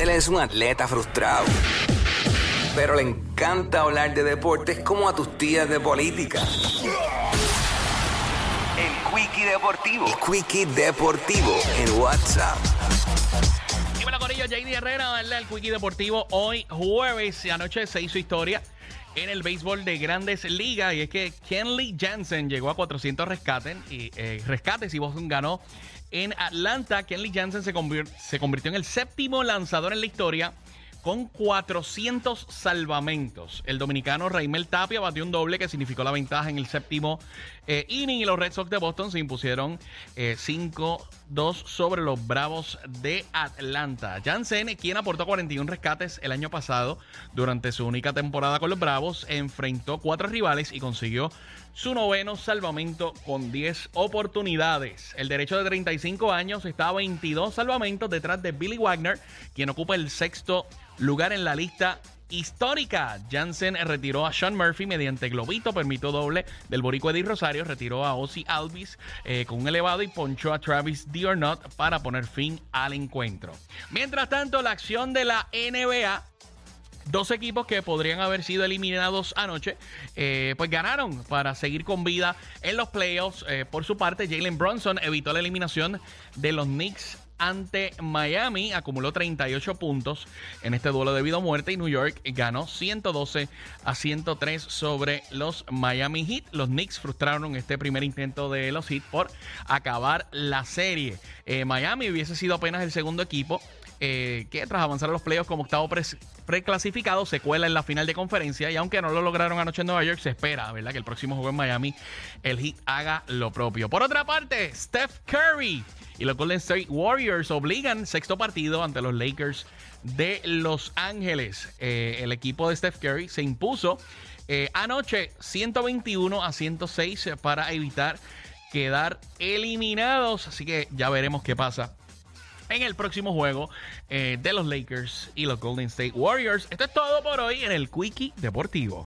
Él es un atleta frustrado, pero le encanta hablar de deportes como a tus tías de política. El Quickie Deportivo. El Quickie Deportivo en WhatsApp. Dímelo, Corillo, JD Herrera, el Quickie Deportivo. Hoy, jueves, y anoche se hizo historia en el béisbol de grandes ligas. Y es que Kenley Jansen llegó a 400 rescates y, eh, rescates y Boston ganó en Atlanta. Kenley Jansen se, convir- se convirtió en el séptimo lanzador en la historia con 400 salvamentos. El dominicano Raimel Tapia batió un doble que significó la ventaja en el séptimo eh, inning y los Red Sox de Boston se impusieron eh, 5-2 sobre los Bravos de Atlanta. Jansen, quien aportó 41 rescates el año pasado durante su única temporada con los Bravos, enfrentó cuatro rivales y consiguió su noveno salvamento con 10 oportunidades. El derecho de 35 años está a 22 salvamentos detrás de Billy Wagner, quien ocupa el sexto lugar en la lista histórica. Jansen retiró a Sean Murphy mediante globito, permitió doble del Boricua Eddie Rosario, retiró a Ozzy Alvis eh, con un elevado y ponchó a Travis Diornot para poner fin al encuentro. Mientras tanto, la acción de la NBA Dos equipos que podrían haber sido eliminados anoche, eh, pues ganaron para seguir con vida en los playoffs. Eh, por su parte, Jalen Bronson evitó la eliminación de los Knicks ante Miami, acumuló 38 puntos en este duelo de vida o muerte y New York ganó 112 a 103 sobre los Miami Heat. Los Knicks frustraron este primer intento de los Heat por acabar la serie. Eh, Miami hubiese sido apenas el segundo equipo eh, que tras avanzar a los playoffs como octavo pre- preclasificado se cuela en la final de conferencia y aunque no lo lograron anoche en Nueva York, se espera, ¿verdad? Que el próximo juego en Miami el Heat haga lo propio. Por otra parte, Steph Curry y los Golden State Warriors obligan sexto partido ante los Lakers de Los Ángeles. Eh, el equipo de Steph Curry se impuso eh, anoche 121 a 106 para evitar quedar eliminados. Así que ya veremos qué pasa en el próximo juego eh, de los Lakers y los Golden State Warriors. Esto es todo por hoy en el Quickie Deportivo.